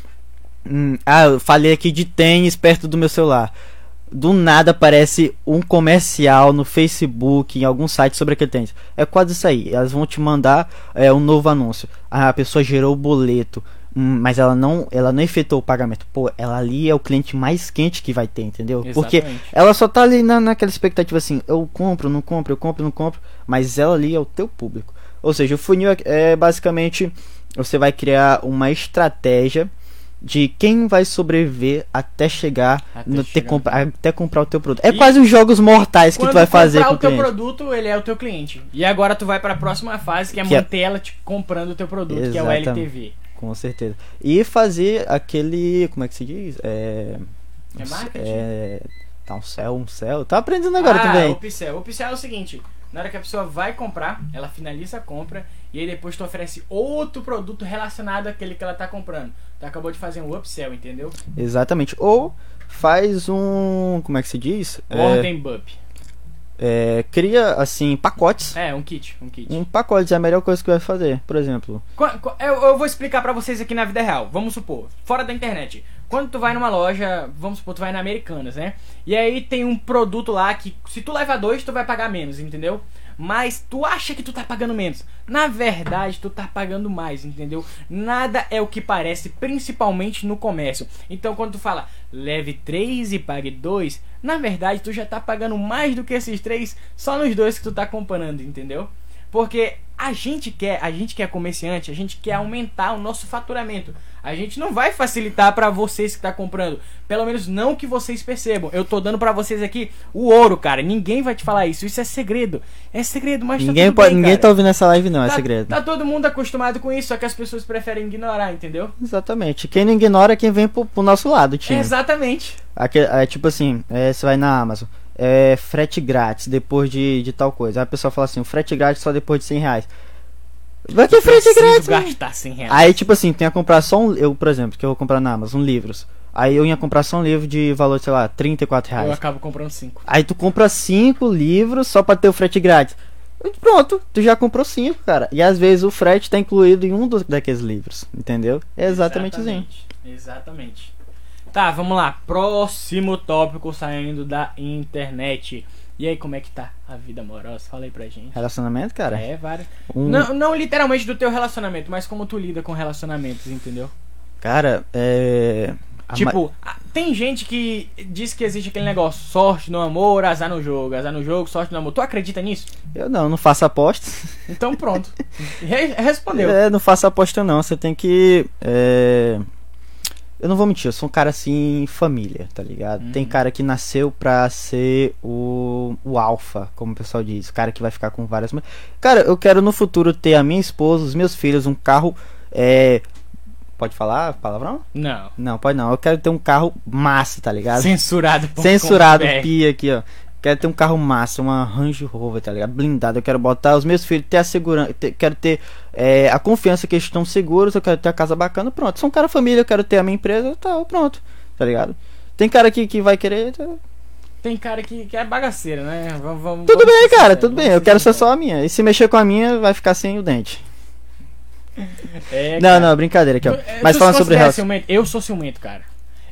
Hum, ah, eu falei aqui de tênis perto do meu celular. Do nada aparece um comercial no Facebook, em algum site sobre aquele tênis. É quase isso aí. Elas vão te mandar é, um novo anúncio. Ah, a pessoa gerou o boleto. Hum, mas ela não, ela não efetuou o pagamento. Pô, ela ali é o cliente mais quente que vai ter, entendeu? Exatamente. Porque ela só tá ali na, naquela expectativa assim, eu compro, não compro, eu compro, não compro, mas ela ali é o teu público. Ou seja, o funil é, é basicamente você vai criar uma estratégia de quem vai sobreviver até chegar até, no, chegar comp até comprar o teu produto. É e quase os jogos mortais que tu vai fazer com o teu produto, ele é o teu cliente. E agora tu vai para a próxima fase, que é que manter é... ela te comprando o teu produto, Exatamente. que é o LTV. Com certeza. E fazer aquele, como é que se diz? É, é marketing. É, tá um céu, um céu. Tá aprendendo agora ah, também. O Pixel. O Pixel é o seguinte, na hora que a pessoa vai comprar, ela finaliza a compra e aí depois tu oferece outro produto relacionado àquele que ela tá comprando. Tu acabou de fazer um upsell, entendeu? Exatamente. Ou faz um. Como é que se diz? Ordem é, bup. É, cria assim pacotes. É, um kit, um kit. Um pacote é a melhor coisa que vai fazer, por exemplo. Eu, eu vou explicar para vocês aqui na vida real. Vamos supor, fora da internet. Quando tu vai numa loja, vamos supor, tu vai na Americanas, né? E aí tem um produto lá que se tu leva dois, tu vai pagar menos, entendeu? Mas tu acha que tu tá pagando menos. Na verdade, tu tá pagando mais, entendeu? Nada é o que parece, principalmente no comércio. Então, quando tu fala leve 3 e pague 2, na verdade tu já tá pagando mais do que esses três só nos dois que tu tá comprando, entendeu? Porque a gente quer, a gente quer comerciante, a gente quer aumentar o nosso faturamento. A gente não vai facilitar para vocês que tá comprando, pelo menos não que vocês percebam. Eu tô dando para vocês aqui o ouro, cara. Ninguém vai te falar isso. Isso é segredo. É segredo, mas ninguém tá pode, bem, ninguém cara. tá ouvindo essa live não, é tá, é segredo. Tá todo mundo acostumado com isso, só que as pessoas preferem ignorar, entendeu? Exatamente. Quem não ignora é quem vem pro, pro nosso lado, tio. exatamente. Aqui, é tipo assim, é, você vai na Amazon é, frete grátis depois de, de tal coisa. Aí a pessoa fala assim, o frete grátis só depois de 100 reais. Vai ter frete grátis. gastar 100 reais. Aí, tipo assim, tem a comprar só um. Eu, por exemplo, que eu vou comprar na Amazon livros. Aí eu ia comprar só um livro de valor, sei lá, 34 reais. Eu acabo comprando 5. Aí tu compra 5 livros só pra ter o frete grátis. Pronto, tu já comprou 5, cara. E às vezes o frete tá incluído em um dos, daqueles livros. Entendeu? É exatamente, exatamente assim. Exatamente. Tá, vamos lá. Próximo tópico saindo da internet. E aí, como é que tá a vida amorosa? Fala aí pra gente. Relacionamento, cara? É, vários. Um... Não, não literalmente do teu relacionamento, mas como tu lida com relacionamentos, entendeu? Cara, é. Tipo, ma... tem gente que diz que existe aquele negócio, sorte no amor, azar no jogo, azar no jogo, sorte no amor. Tu acredita nisso? Eu não, não faço apostas. Então pronto. Re respondeu. É, não faço aposta não. Você tem que. É eu não vou mentir, eu sou um cara assim, família, tá ligado? Uhum. Tem cara que nasceu pra ser o, o alfa, como o pessoal diz. O cara que vai ficar com várias. Cara, eu quero no futuro ter a minha esposa, os meus filhos, um carro. É... Pode falar palavrão? Não. Não, pode não. Eu quero ter um carro massa, tá ligado? Censurado. Censurado, pia aqui, ó. Quero ter um carro massa, uma Range Rover, tá ligado? Blindado. Eu quero botar os meus filhos, ter a segurança, ter, quero ter é, a confiança que eles estão seguros, eu quero ter a casa bacana, pronto. Sou um cara família, eu quero ter a minha empresa, tá, pronto, tá ligado? Tem cara aqui que vai querer. Tá... Tem cara que, que é bagaceiro, né? Vamos, vamos, tudo vamos bem, cara, tudo bem. Eu quero ser só a minha. E se mexer com a minha, vai ficar sem o dente. É, não, não, brincadeira aqui, ó. Mas falando sobre ciumento? Eu sou ciumento, cara.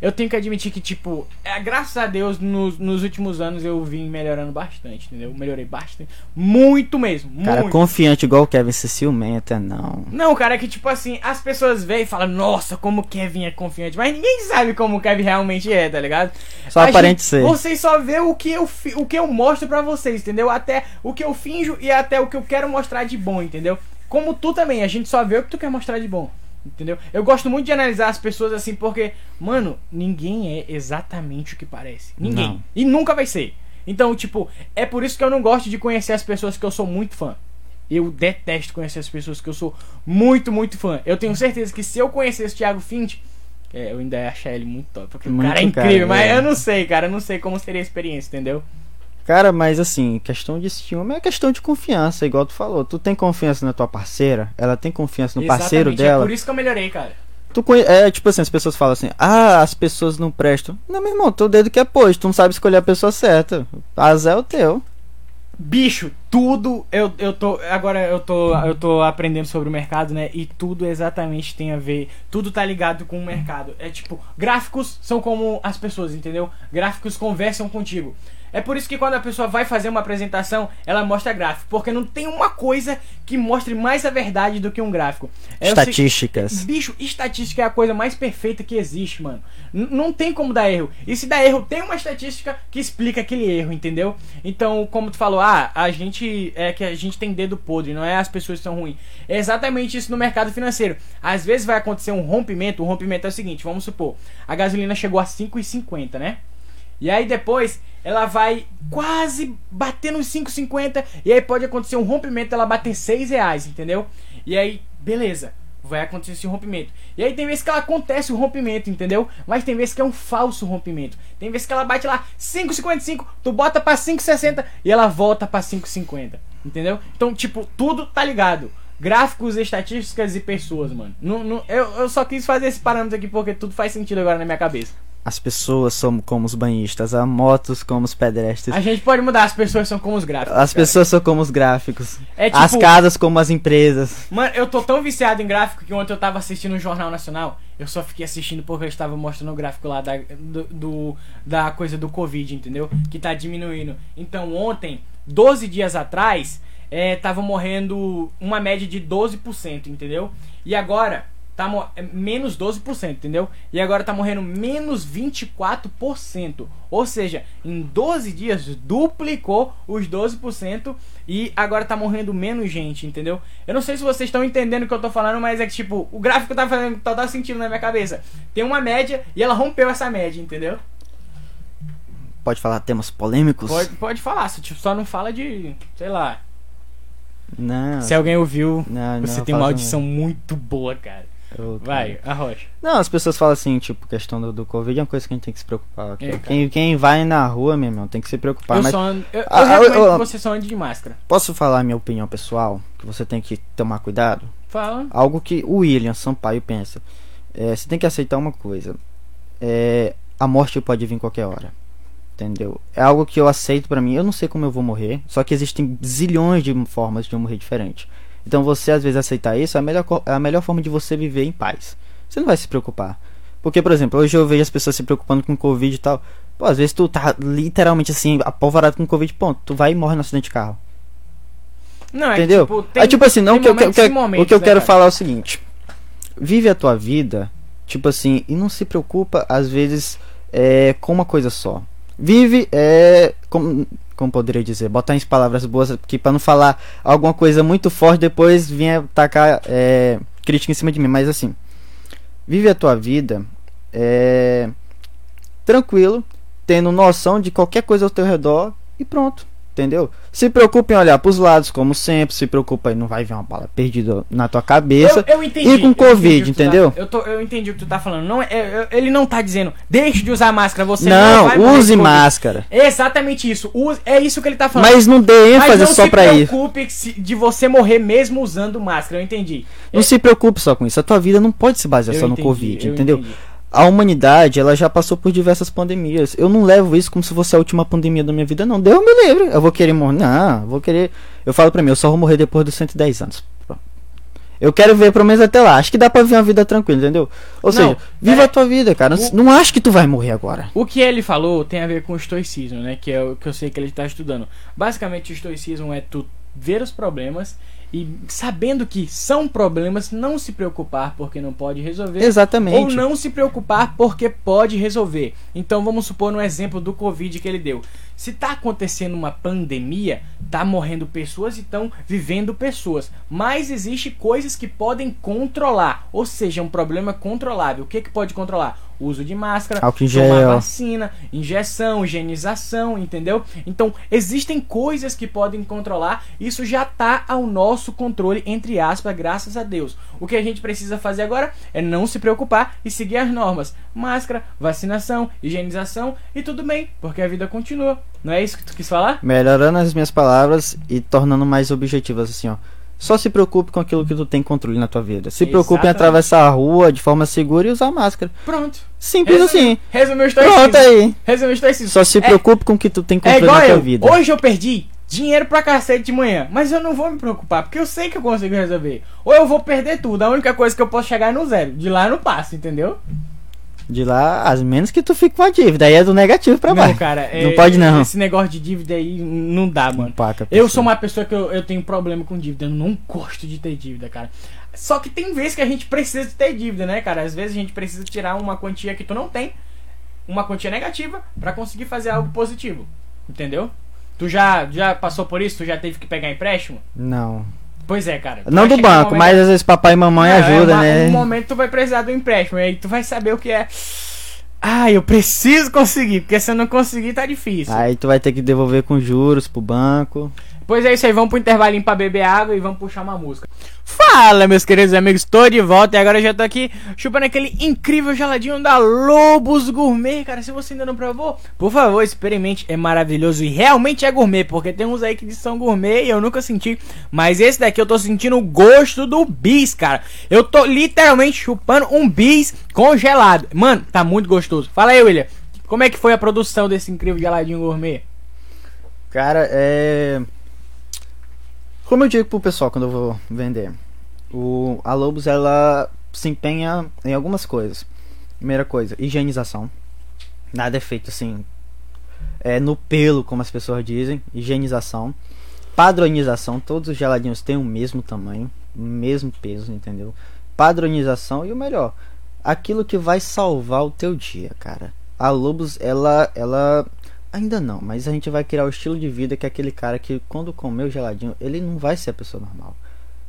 Eu tenho que admitir que, tipo, é, graças a Deus, nos, nos últimos anos eu vim melhorando bastante, entendeu? Melhorei bastante. Muito mesmo. Cara, muito. confiante igual o Kevin ciumento, é não. Não, cara, é que tipo assim, as pessoas veem e falam, nossa, como o Kevin é confiante. Mas ninguém sabe como o Kevin realmente é, tá ligado? Só A aparente gente- ser. Vocês só vê o que, eu, o que eu mostro pra vocês, entendeu? Até o que eu finjo e até o que eu quero mostrar de bom, entendeu? Como tu também, a gente só vê o que tu quer mostrar de bom. Entendeu? Eu gosto muito de analisar as pessoas assim, porque, mano, ninguém é exatamente o que parece. Ninguém. Não. E nunca vai ser. Então, tipo, é por isso que eu não gosto de conhecer as pessoas que eu sou muito fã. Eu detesto conhecer as pessoas que eu sou muito, muito fã. Eu tenho certeza que se eu conhecesse o Thiago Fint, é, eu ainda ia achar ele muito top. Porque o Muito cara é cara, incrível, mas é. eu não sei, cara. Eu não sei como seria a experiência, entendeu? Cara, mas assim, questão de ciúme é questão de confiança, igual tu falou. Tu tem confiança na tua parceira, ela tem confiança no parceiro Exatamente, É dela. por isso que eu melhorei, cara. Tu conhe... É tipo assim, as pessoas falam assim, ah, as pessoas não prestam. Não, meu irmão, teu dedo que é pôs, tu não sabe escolher a pessoa certa. Azar é o teu. Bicho, tudo eu, eu tô. Agora eu tô, eu tô aprendendo sobre o mercado, né? E tudo exatamente tem a ver. Tudo tá ligado com o mercado. É tipo, gráficos são como as pessoas, entendeu? Gráficos conversam contigo. É por isso que quando a pessoa vai fazer uma apresentação, ela mostra gráfico. Porque não tem uma coisa que mostre mais a verdade do que um gráfico. É Estatísticas. Bicho, estatística é a coisa mais perfeita que existe, mano. N- não tem como dar erro. E se dá erro, tem uma estatística que explica aquele erro, entendeu? Então, como tu falou, ah, a gente é que a gente tem dedo podre, não é as pessoas que são ruins. É exatamente isso no mercado financeiro. Às vezes vai acontecer um rompimento. O rompimento é o seguinte, vamos supor, a gasolina chegou a 5,50, né? E aí depois ela vai quase bater nos 5,50 e aí pode acontecer um rompimento, ela bater 6 reais, entendeu? E aí, beleza, vai acontecer esse rompimento. E aí tem vezes que ela acontece o rompimento, entendeu? Mas tem vezes que é um falso rompimento. Tem vezes que ela bate lá 5,55, tu bota pra 5,60 e ela volta pra 5,50, entendeu? Então, tipo, tudo tá ligado. Gráficos, estatísticas e pessoas, mano. Não, não, eu, eu só quis fazer esse parâmetro aqui porque tudo faz sentido agora na minha cabeça. As pessoas são como os banhistas, as motos como os pedestres. A gente pode mudar, as pessoas são como os gráficos. As cara. pessoas são como os gráficos. É As tipo- casas como as empresas. Mano, eu tô tão viciado em gráfico que ontem eu tava assistindo um Jornal Nacional. Eu só fiquei assistindo porque eu estava mostrando o gráfico lá da, do, do- da coisa do Covid, entendeu? Que tá diminuindo. Então ontem, 12 dias atrás, é, tava morrendo uma média de 12%, entendeu? E agora tá é, menos 12%, entendeu? E agora tá morrendo menos 24%. Ou seja, em 12 dias duplicou os 12% e agora tá morrendo menos gente, entendeu? Eu não sei se vocês estão entendendo o que eu tô falando, mas é que tipo, o gráfico tá fazendo total sentido na minha cabeça. Tem uma média e ela rompeu essa média, entendeu? Pode falar temas polêmicos? Pode, pode falar, só, tipo, só não fala de, sei lá. Não. Se alguém ouviu, não, você não, tem uma audição muito boa, cara. Eu- Vai, arrocha. Não, as pessoas falam assim, tipo, questão do, do Covid é uma coisa que a gente tem que se preocupar. É, quem, quem vai na rua, meu irmão, tem que se preocupar. Eu, mas só ando, eu, eu Ah, recomendo eu- eu- que você só ande de máscara. posso falar minha opinião pessoal? Que você tem que tomar cuidado? Fala. Algo que o William Sampaio pensa. É, você tem que aceitar uma coisa. É, a morte pode vir qualquer hora. Entendeu? É algo que eu aceito pra mim. Eu não sei como eu vou morrer. Só que existem zilhões de formas de eu morrer diferente. Então você às vezes aceitar isso é a melhor, é a melhor forma de você viver em paz. Você não vai se preocupar. Porque, por exemplo, hoje eu vejo as pessoas se preocupando com Covid e tal. Pô, às vezes tu tá literalmente assim, apalvorado com Covid, ponto. Tu vai e morre no acidente de carro. Não, é Entendeu? Que, tipo, tem, é tipo assim, não que eu, que, momentos que- momentos, o que eu né, quero cara? falar é o seguinte: vive a tua vida, tipo assim, e não se preocupa às vezes é, com uma coisa só. Vive, é, como, como poderia dizer, botar em palavras boas aqui pra não falar alguma coisa muito forte depois vinha tacar é, crítica em cima de mim, mas assim, vive a tua vida é, tranquilo, tendo noção de qualquer coisa ao teu redor e pronto. Entendeu? Se preocupe em olhar pros lados, como sempre. Se preocupa em não vai ver uma bala perdida na tua cabeça. Eu, eu entendi. E com eu Covid, que tu entendeu? Tá, eu, tô, eu entendi o que tu tá falando. Não, é- é- ele não tá dizendo, deixe de usar máscara, você não, de use máscara. É exatamente isso. Use- é isso que ele tá falando. Mas não dê ênfase não só pra isso. preocupe se- de você morrer mesmo usando máscara, eu entendi. Não se preocupe só com isso. A tua vida não pode se basear Eu só no entendi, Covid, eu entendeu? entendi. A humanidade, ela já passou por diversas pandemias. Eu não levo isso como se fosse a última pandemia da minha vida, não. Deus me livre. Eu vou querer morrer. Não, vou querer. Eu falo pra mim, eu só vou morrer depois dos 110 anos. Eu quero ver pelo menos até lá. Acho que dá pra viver uma vida tranquila, entendeu? Ou Não, seja, viva é- a tua vida, cara. Não- o- Não acho que tu vai morrer agora. O que ele falou tem a ver com o estoicismo, né? Que é o que eu sei que ele está estudando. Basicamente, o estoicismo é tu ver os problemas e sabendo que são problemas, não se preocupar porque não pode resolver. Ou Exatamente. não se preocupar porque pode resolver. Então vamos supor no exemplo do Covid que ele deu. Se tá acontecendo uma pandemia, tá morrendo pessoas e estão vivendo pessoas. Mas existe coisas que podem controlar. Ou seja, um problema controlável. O que, que pode controlar? Uso de máscara, tomar gel. vacina, injeção, higienização, entendeu? Então, existem coisas que podem controlar, isso já tá ao nosso controle, entre aspas, graças a Deus. O que a gente precisa fazer agora é não se preocupar e seguir as normas. Máscara, vacinação, higienização e tudo bem, porque a vida continua. Não é isso que tu quis falar? Melhorando as minhas palavras e tornando mais objetivas, assim, ó. Só se preocupe com aquilo que tu tem controle na tua vida. Se preocupe em atravessar a rua de forma segura e usar máscara. Pronto. Simples assim. Resumiu o estoicismo. Pronto aí. Resumiu o estoicismo. Só se É- preocupe com o que tu tem É controle igual na tua eu. vida. Hoje eu perdi dinheiro pra cacete de manhã. Mas eu não vou me preocupar, porque eu sei que eu consigo resolver. Ou eu vou perder tudo. A única coisa que eu posso chegar é no zero. De lá eu não passo, entendeu? De lá, às menos que tu fique com a dívida. Aí é do negativo pra não, baixo. cara. é- Não pode não. Esse negócio de dívida aí não dá, mano. Empaca Eu sou uma pessoa que eu, eu tenho problema com dívida. Eu não gosto de ter dívida, cara. Só que tem vezes que a gente precisa ter dívida, né, cara? Às vezes a gente precisa tirar uma quantia que tu não tem, uma quantia negativa, pra conseguir fazer algo positivo. Entendeu? Tu já, já passou por isso? Tu já teve que pegar empréstimo? Não. Pois é, cara. Não do um banco, mas às vezes papai e mamãe É, ajuda, é uma- né? Um momento tu vai precisar do empréstimo. E aí tu vai saber o que é. Ah, eu preciso conseguir, porque se eu não conseguir, tá difícil. Aí tu vai ter que devolver com juros pro banco. Pois é isso aí, vamos pro intervalinho pra beber água e vamos puxar uma música. Fala, meus queridos amigos, tô de volta e agora eu já tô aqui chupando aquele incrível geladinho da Lobos Gourmet, cara. Se você ainda não provou, por favor, experimente, é maravilhoso e realmente é gourmet, porque tem uns aí que são gourmet e eu nunca senti, mas esse daqui eu tô sentindo o gosto do bis, cara. Eu tô literalmente chupando um bis congelado. Mano, tá muito gostoso. Fala aí, William, como é que foi a produção desse incrível geladinho gourmet? Cara, é. Como eu digo pro pessoal quando eu vou vender, o, a Lobos ela se empenha em algumas coisas. Primeira coisa, higienização. Nada é feito assim. É no pelo, como as pessoas dizem. Higienização. Padronização. Todos os geladinhos têm o mesmo tamanho, o mesmo peso, entendeu? Padronização e o melhor, aquilo que vai salvar o teu dia, cara. A Lobos, ela, ela Ainda não, mas a gente vai criar o estilo de vida que é aquele cara que quando comeu geladinho, ele não vai ser a pessoa normal.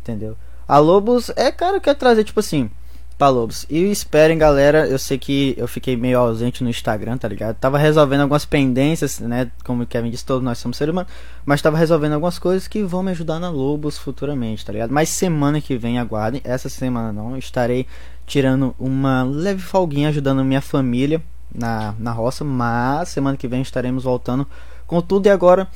Entendeu? A Lobos é cara que quer trazer, tipo assim, pra Lobos. E esperem, galera. Eu sei que eu fiquei meio ausente no Instagram, tá ligado? Tava resolvendo algumas pendências, né? Como o Kevin disse, todos nós somos seres humanos. Mas tava resolvendo algumas coisas que vão me ajudar na Lobos futuramente, tá ligado? Mas semana que vem, aguardem. Essa semana não, estarei tirando uma leve folguinha ajudando minha família na, na roça, mas semana que vem estaremos voltando com tudo e agora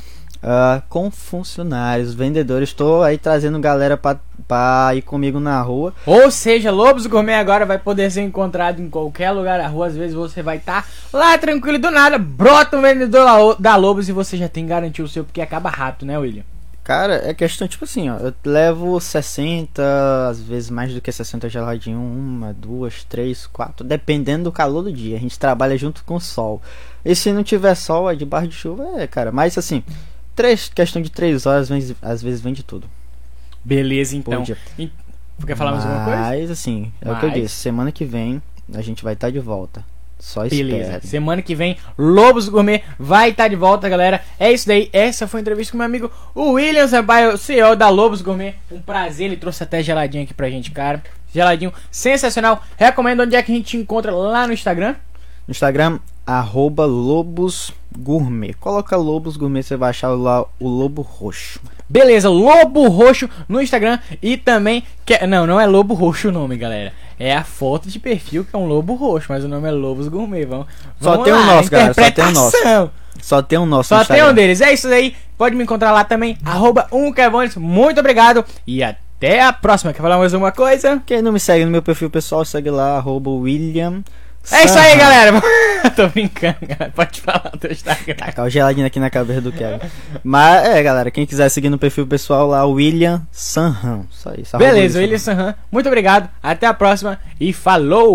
ah, com funcionários, vendedores. Estou aí trazendo galera para ir comigo na rua. Ou seja, Lobos Gourmet agora vai poder ser encontrado em qualquer lugar da rua. Às vezes você vai estar lá tranquilo do nada, brota um vendedor da Lobos e você já tem garantido o seu, porque acaba rápido, né, William? Cara, é questão tipo assim, ó. Eu levo 60, às vezes mais do que 60 geladinho, uma, duas, três, quatro, dependendo do calor do dia. A gente trabalha junto com o sol. E se não tiver sol, é debaixo de chuva, é, cara. Mas assim, três, questão de três horas, vem- às vezes vende tudo. Beleza, então. E- Quer falar mais alguma coisa? Mas assim, é o que eu Mas- disse. Semana que vem a gente vai estar de volta. Só Beleza. espere. Semana que vem, Lobos Gourmet vai estar de volta, galera. É isso daí. Essa foi a entrevista com meu amigo o William Zabaio, CEO da Lobos Gourmet. Um prazer, ele trouxe até geladinho aqui pra gente, cara. Geladinho sensacional. Recomendo onde é que a gente te encontra lá no Instagram. No Instagram, arroba Lobos Gourmet. Coloca Lobos Gourmet, você vai achar lá o Lobo Roxo. Beleza, Lobo Roxo no Instagram e também. Que... Não, não é Lobo Roxo o nome, galera. É a foto de perfil que é um lobo roxo, mas o nome é Lobos Gourmet. Vamos, Só vamos tem lá, o nosso, galera, só tem o nosso. Só tem o nosso Só no tem Instagram. um deles. É isso aí. Pode me encontrar lá também. Arroba um. Muito obrigado. E até a próxima. Quer falar mais alguma coisa? Quem não me segue no meu perfil pessoal, segue lá, arroba William. É isso aí, galera. Tô brincando, galera. Pode falar do Instagram. Tacar o geladinho aqui na cabeça do Kevin. Mas é, galera, quem quiser seguir no perfil pessoal lá, William Sanhan. Só isso. Beleza, William Sanhan. Muito obrigado. Até a próxima. E falou!